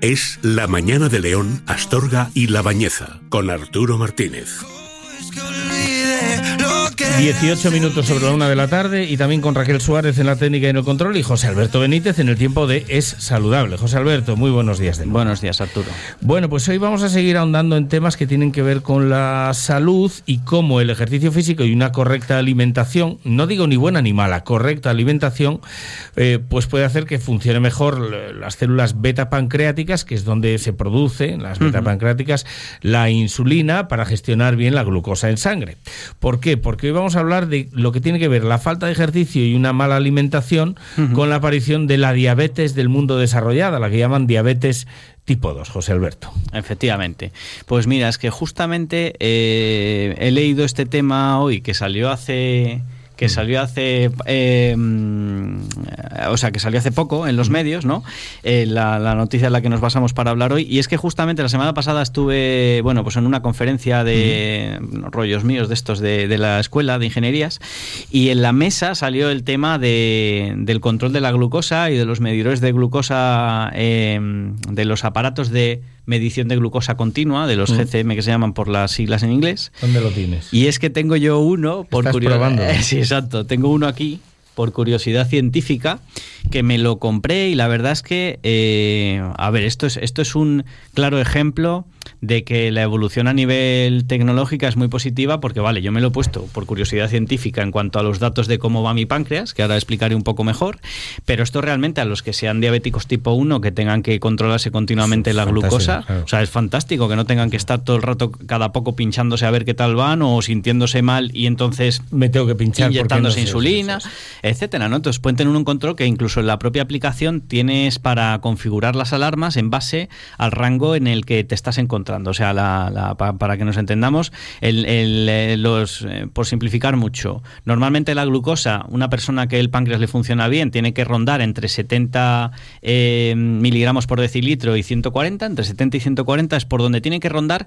Es La Mañana de León, Astorga y La Bañeza, con Arturo Martínez. 18 minutos sobre la una de la tarde y también con Raquel Suárez en la técnica y en el control y José Alberto Benítez en el tiempo de Es Saludable. José Alberto, muy buenos días. De Buenos días, Arturo. Bueno, pues hoy vamos a seguir ahondando en temas que tienen que ver con la salud y cómo el ejercicio físico y una correcta alimentación, no digo ni buena ni mala, correcta alimentación, eh, pues puede hacer que funcione mejor las células beta pancreáticas, que es donde se produce, las beta pancreáticas, la insulina para gestionar bien la glucosa en sangre. ¿Por qué? Porque hoy vamos a hablar de lo que tiene que ver la falta de ejercicio y una mala alimentación con la aparición de la diabetes del mundo desarrollado, la que llaman diabetes tipo 2, José Alberto. Efectivamente. Pues mira, es que justamente eh, he leído este tema hoy que salió hace que mm. salió hace eh, o sea que salió hace poco en los mm. medios no eh, la, noticia en la que nos basamos para hablar hoy y es que justamente la semana pasada estuve bueno pues en una conferencia de mm. rollos míos de estos de, la escuela de ingenierías y en la mesa salió el tema de, del control de la glucosa y de los medidores de glucosa eh, de los aparatos de medición de glucosa continua, de los mm. GCM que se llaman por las siglas en inglés. ¿Dónde lo tienes? Y es que tengo yo uno, por curiosidad. sí, exacto. Tengo uno aquí, por curiosidad científica, que me lo compré y la verdad es que, eh, a ver, esto es, esto es un claro ejemplo de que la evolución a nivel tecnológica es muy positiva porque, vale, yo me lo he puesto por curiosidad científica en cuanto a los datos de cómo va mi páncreas, que ahora explicaré un poco mejor, pero esto realmente a los que sean diabéticos tipo 1, que tengan que controlarse continuamente la glucosa, o sea, es fantástico que no tengan que estar todo el rato cada poco pinchándose a ver qué tal van o sintiéndose mal y entonces me tengo que pinchar inyectándose insulina, etcétera, ¿no? Entonces pueden tener un control que incluso en la propia aplicación tienes para configurar las alarmas en base al rango en el que te estás encontrando o sea, la, para que nos entendamos, el, eh, los, eh, por simplificar mucho, normalmente la glucosa, una persona que el páncreas le funciona bien, tiene que rondar entre 70 eh, miligramos por decilitro y 140, entre 70 y 140 es por donde tiene que rondar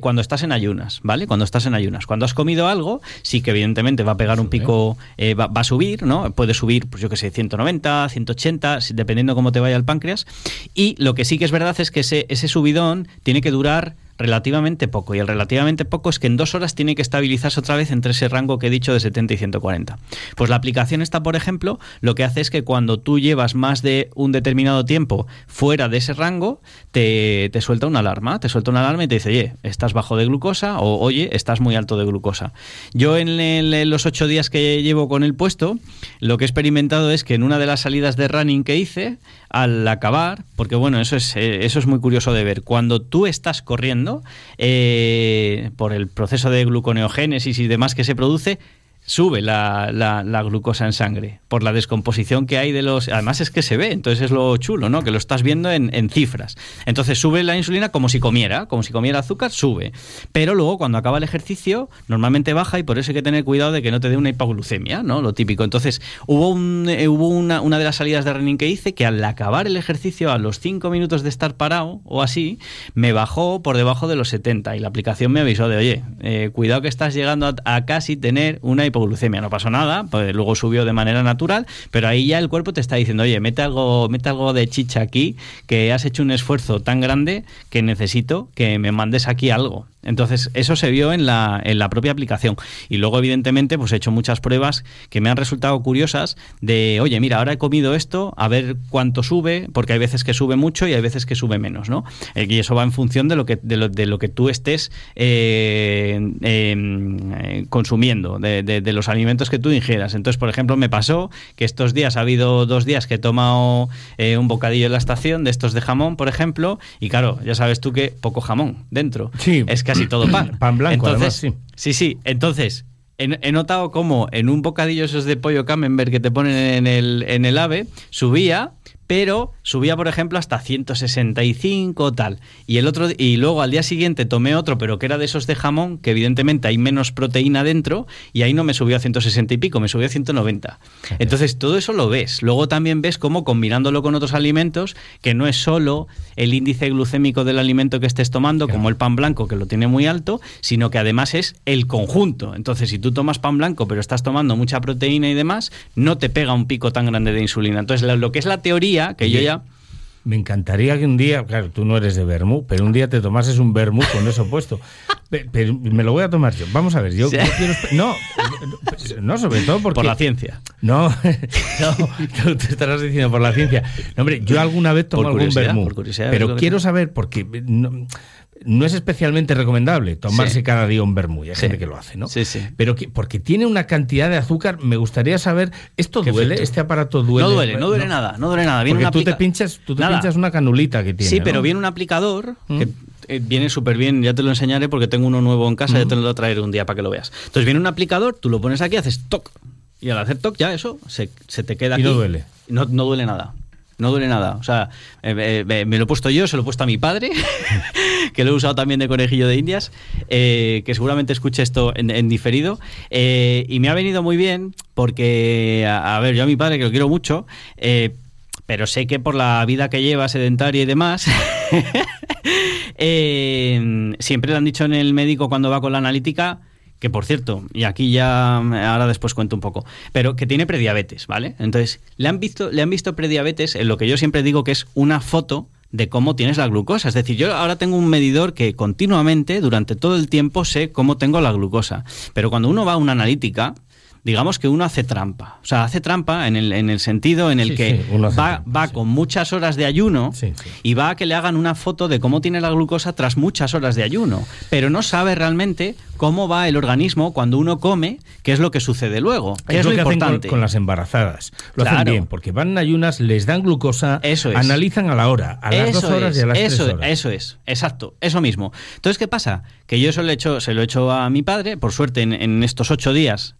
cuando estás en ayunas, ¿vale? Cuando estás en ayunas. Cuando has comido algo, sí que evidentemente va a pegar un pico, va, a subir, ¿no? Puede subir, pues yo que sé, 190, 180, dependiendo cómo te vaya el páncreas. Y lo que sí que es verdad es que ese, ese subidón tiene que durar relativamente poco. Y el relativamente poco es que en dos horas tiene que estabilizarse otra vez entre ese rango que he dicho de 70 y 140. Pues la aplicación está, por ejemplo, lo que hace es que cuando tú llevas más de un determinado tiempo fuera de ese rango, te, suelta una alarma. Te suelta una alarma y te dice, oye, estás bajo de glucosa o oye, estás muy alto de glucosa. Yo en, en los ocho días que llevo con el puesto, lo que he experimentado es que en una de las salidas de running que hice, al acabar, porque bueno, eso es, eh, eso es muy curioso de ver, cuando tú estás corriendo, eh, por el proceso de gluconeogénesis y demás que se produce, sube la, la, glucosa en sangre por la descomposición que hay de los... Además es que se ve, entonces es lo chulo, ¿no? Que lo estás viendo en, cifras. Entonces sube la insulina como si comiera, como si comiera azúcar, sube. Pero luego cuando acaba el ejercicio normalmente baja y por eso hay que tener cuidado de que no te dé una hipoglucemia, ¿no? Lo típico. Entonces hubo, un, eh, hubo una, una de las salidas de running que hice que al acabar el ejercicio, a los 5 minutos de estar parado o así, me bajó por debajo de los 70 y la aplicación me avisó de, oye, eh, cuidado que estás llegando a, a casi tener una hipoglucemia glucemia no pasó nada, pues luego subió de manera natural, pero ahí ya el cuerpo te está diciendo, oye, mete algo, mete algo de chicha aquí, que has hecho un esfuerzo tan grande que necesito que me mandes aquí algo. Entonces, eso se vio en la, en la propia aplicación. Y luego, evidentemente, pues he hecho muchas pruebas que me han resultado curiosas de, oye, mira, ahora he comido esto, a ver cuánto sube, porque hay veces que sube mucho y hay veces que sube menos, ¿no? Eh, y eso va en función de lo que, de lo, de lo que tú estés eh, em, eh, consumiendo, de, de, los alimentos que tú ingieras. Entonces, por ejemplo, me pasó que estos días, ha habido dos días que he tomado un bocadillo en la estación de estos de jamón, por ejemplo, y claro, ya sabes tú que poco jamón dentro. Sí. Es que casi todo pan. pan blanco, entonces, sí. Sí, sí. Entonces, he, notado como en un bocadillo esos de pollo camembert que te ponen en el, en el ave, subía pero subía, por ejemplo, hasta 165 tal. Y el otro y luego al día siguiente tomé otro, pero que era de esos de jamón, que evidentemente hay menos proteína dentro, y ahí no me subió a 160 y pico, me subió a 190. Entonces, todo eso lo ves. Luego también ves cómo combinándolo con otros alimentos, que no es solo el índice glucémico del alimento que estés tomando, como el pan blanco, que lo tiene muy alto, sino que además es el conjunto. Entonces, si tú tomas pan blanco, pero estás tomando mucha proteína y demás, no te pega un pico tan grande de insulina. Entonces, lo que es la teoría que yo ya Me encantaría que un día, claro, tú no eres de vermú, pero un día te tomases un vermú con eso puesto. Pero me lo voy a tomar yo. Vamos a ver, yo, quiero. No, no, sobre todo porque. Por la ciencia. No, no, te estarás diciendo por la ciencia. No, hombre, yo alguna vez tomo algún vermú. Pero quiero saber, porque no es especialmente recomendable tomarse cada día un vermú. Hay gente que lo hace, ¿no? Sí, sí. Pero que, porque tiene una cantidad de azúcar, me gustaría saber, ¿esto duele? ¿Este aparato duele? No duele, no duele nada, no duele nada. Viene porque tú te pinchas, tú te pinchas una canulita que tiene. Sí, pero viene un aplicador que mm. eh, viene súper bien, ya te lo enseñaré porque tengo uno nuevo en casa, ya mm. te lo traeré un día para que lo veas. Entonces viene un aplicador, tú lo pones aquí, haces toc. Y al hacer toc ya eso se, te queda aquí. Y no duele. No, no duele nada. No duele nada. O sea, eh, eh, me lo he puesto yo, se lo he puesto a mi padre, que lo he usado también de conejillo de indias, eh, que seguramente escuche esto en, diferido. y me ha venido muy bien porque, a, ver, yo a mi padre, que lo quiero mucho, pero sé que por la vida que lleva, sedentaria y demás, siempre le han dicho en el médico cuando va con la analítica, que por cierto, y aquí ya ahora después cuento un poco, pero que tiene prediabetes, ¿vale? Entonces, le han visto, le han visto prediabetes en lo que yo siempre digo que es una foto de cómo tienes la glucosa. Es decir, yo ahora tengo un medidor que continuamente, durante todo el tiempo, sé cómo tengo la glucosa. Pero cuando uno va a una analítica, digamos que uno hace trampa. O sea, hace trampa en el, en el sentido en el que va, va con muchas horas de ayuno y va a que le hagan una foto de cómo tiene la glucosa tras muchas horas de ayuno. Pero no sabe realmente cómo va el organismo cuando uno come, qué es lo que sucede luego. es, lo, que importante. Hacen con, las embarazadas. Lo hacen bien, porque van en ayunas, les dan glucosa, eso analizan a la hora, a las dos horas y a las eso, tres horas. Eso es, exacto, eso mismo. Entonces, ¿qué pasa? Que yo se lo he hecho, se lo he hecho a mi padre, por suerte en estos ocho días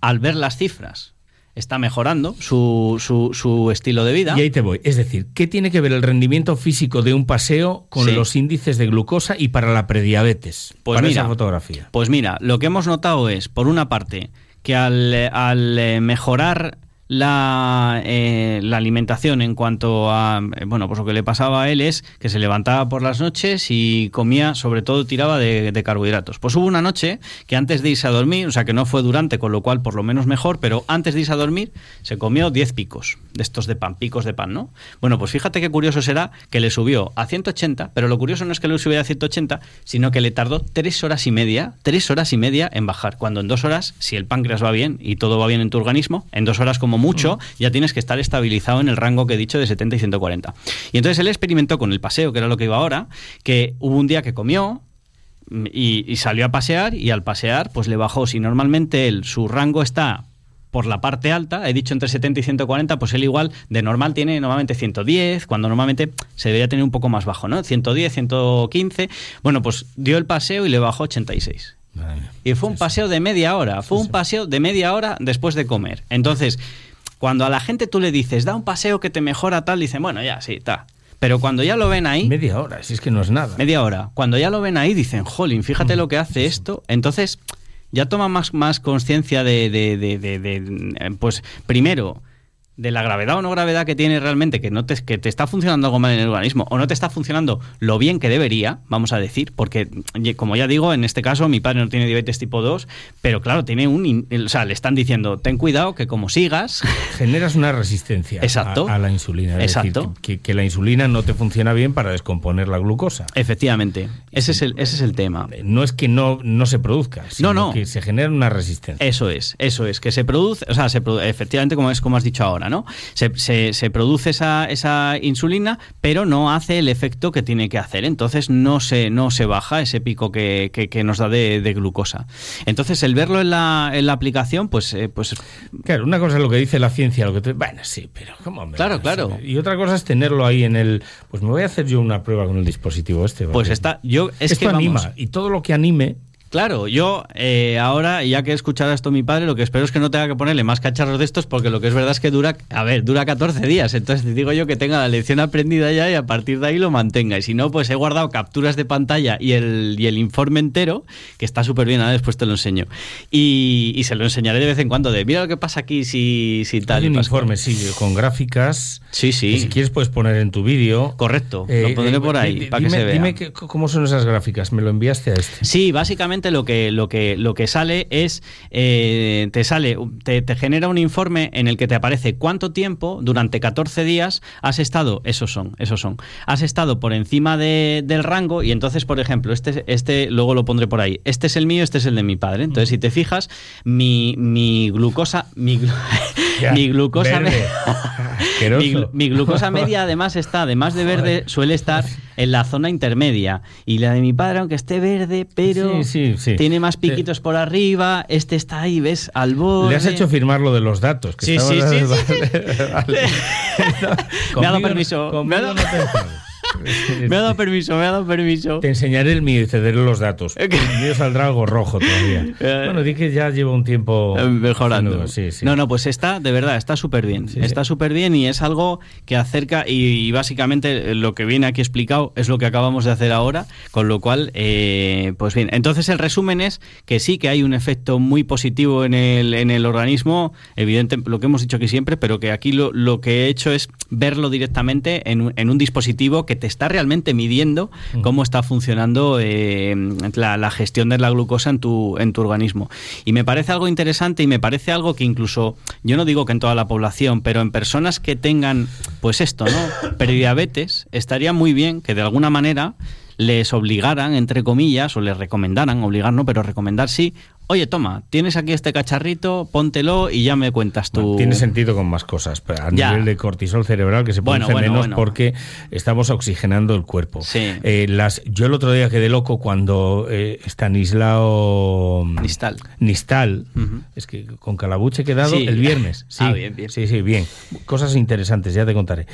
al ver las cifras, está mejorando su, su, estilo de vida. Y ahí te voy. Es decir, ¿qué tiene que ver el rendimiento físico de un paseo con los índices de glucosa y para la prediabetes? Pues para esa fotografía. Pues mira, lo que hemos notado es, por una parte, que al, al eh, mejorar la, eh, la, alimentación en cuanto a, eh, bueno, pues lo que le pasaba a él es que se levantaba por las noches y comía, sobre todo tiraba de, carbohidratos. Pues hubo una noche que antes de irse a dormir, o sea que no fue durante, con lo cual por lo menos mejor, pero antes de irse a dormir se comió 10 picos de estos de pan, picos de pan, ¿no? Bueno, pues fíjate qué curioso será que le subió a 180, pero lo curioso no es que le subiera a 180, sino que le tardó tres horas y media, tres horas y media en bajar, cuando en dos horas, si el páncreas va bien y todo va bien en tu organismo, en dos horas como mucho, ya tienes que estar estabilizado en el rango que he dicho de 70 y 140. Y entonces él experimentó con el paseo, que era lo que iba ahora, que hubo un día que comió, y, salió a pasear y al pasear pues le bajó si normalmente él su rango está por la parte alta, he dicho entre 70 y 140, pues él igual de normal tiene normalmente 110, cuando normalmente se debería tener un poco más bajo, ¿no? 110, 115. Bueno, pues dio el paseo y le bajó 86. Y fue un paseo de media hora, fue un paseo de media hora después de comer. Entonces, cuando a la gente tú le dices, da un paseo que te mejora tal, dicen, bueno, ya, sí, está. Pero cuando ya lo ven ahí... Media hora, si es que no es nada. Media hora. Cuando ya lo ven ahí, dicen, jolín, fíjate lo que hace esto. Entonces, ya toma más, más conciencia de, de, de, pues, primero, de la gravedad o no gravedad que tiene realmente, que no te, que te está funcionando algo mal en el organismo o no te está funcionando lo bien que debería, vamos a decir, porque como ya digo, en este caso mi padre no tiene diabetes tipo 2, pero claro, tiene un, o sea, le están diciendo, ten cuidado que como sigas... Generas una resistencia Exacto. A, la insulina. Exacto. que, la insulina no te funciona bien para descomponer la glucosa. Efectivamente, ese es el, ese es el tema. No es que no, no se produzca, sino no, no. que se genera una resistencia. Eso es, eso es, que se produce, o sea, se, efectivamente como es como has dicho ahora, ¿no? Se, se, produce esa, esa, insulina, pero no hace el efecto que tiene que hacer. Entonces no se, no se baja ese pico que, que, nos da de, glucosa. Entonces, el verlo en la, en la aplicación, pues, eh, pues. Claro, una cosa es lo que dice la ciencia, lo que bueno, sí, pero ¿cómo Claro, claro. Y otra cosa es tenerlo ahí en el. Pues me voy a hacer yo una prueba con el dispositivo este. Pues está. Yo, es esto que anima. Y todo lo que anime Claro, yo eh, ahora, ya que escuchara esto mi padre, lo que espero es que no tenga que ponerle más cacharros de estos, porque lo que es verdad es que dura, a ver, dura 14 días. Entonces digo yo que tenga la lección aprendida ya y a partir de ahí lo mantenga. Y si no, pues he guardado capturas de pantalla y el, y el informe entero, que está súper bien, ahora después te lo enseño. Y, se lo enseñaré de vez en cuando de, mira lo que pasa aquí si, si tal. Hay un informe, sí, con gráficas. Sí, sí. si quieres puedes poner en tu vídeo. Correcto, lo eh, pondré por ahí, para que se vea. Dime cómo son esas gráficas, me lo enviaste a este. Sí, básicamente básicamente lo que, lo que, lo que sale es, eh, te sale, te, te, genera un informe en el que te aparece cuánto tiempo durante 14 días has estado, esos son, esos son, has estado por encima de, del rango y entonces, por ejemplo, este, este, luego lo pondré por ahí, este es el mío, este es el de mi padre. Entonces, si te fijas, mi, mi glucosa, mi, mi glucosa mi, glucosa media además está, además de verde, suele estar en la zona intermedia. Y la de mi padre, aunque esté verde, pero tiene más piquitos por arriba, este está ahí, ¿ves? Al borde. Le has hecho firmar lo de los datos. Que sí, sí, sí, me ha dado permiso. Me ha dado... me ha dado permiso, me ha dado permiso. Te enseñaré el mío y cederé los datos. El mío saldrá algo rojo todavía. Eh. bueno, di que ya lleva un tiempo mejorando. No, no, pues está, de verdad, está súper bien. está súper bien y es algo que acerca, y, básicamente lo que viene aquí explicado es lo que acabamos de hacer ahora, con lo cual, eh, pues bien. Entonces el resumen es que sí que hay un efecto muy positivo en el, en el organismo, evidente, lo que hemos dicho aquí siempre, pero que aquí lo, lo que he hecho es verlo directamente en, en un dispositivo que te está realmente midiendo cómo está funcionando eh, la, gestión de la glucosa en tu, en tu organismo. Y me parece algo interesante y me parece algo que incluso, yo no digo que en toda la población, pero en personas que tengan, pues esto, ¿no? Prediabetes, estaría muy bien que de alguna manera les obligaran, entre comillas, o les recomendaran, obligar no, pero recomendar sí, oye, toma, tienes aquí este cacharrito, póntelo y ya me cuentas tú. tiene sentido con más cosas, pero a nivel de cortisol cerebral que se produce menos porque estamos oxigenando el cuerpo. Eh, las, yo el otro día quedé loco cuando eh, Stanislao Nistal, Nistal es que con Calabuche he quedado el viernes. Sí, ah, bien, bien. sí, sí, bien. Cosas interesantes, ya te contaré.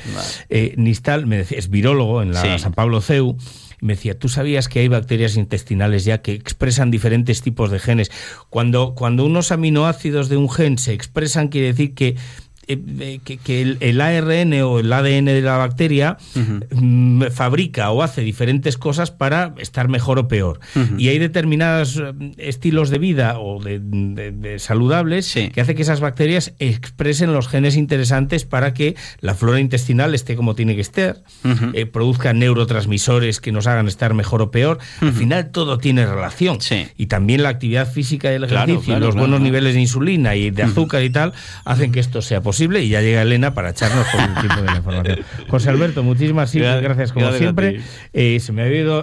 Eh, Nistal me decía, es virólogo en la San Pablo CEU me decía, ¿tú sabías que hay bacterias intestinales ya que expresan diferentes tipos de genes? Cuando, cuando unos aminoácidos de un gen se expresan, quiere decir que eh, eh, que, el, ARN o el ADN de la bacteria mm, fabrica o hace diferentes cosas para estar mejor o peor. Y hay determinados eh, estilos de vida o de, saludables que hace que esas bacterias expresen los genes interesantes para que la flora intestinal esté como tiene que estar, produzca neurotransmisores que nos hagan estar mejor o peor. Al final todo tiene relación. Y también la actividad física y el ejercicio, los buenos niveles de insulina y de azúcar y tal, hacen que esto sea posible y ya llega Elena para echarnos por el tipo de la información. José Alberto, muchísimas gracias, como siempre. Eh, se me ha ido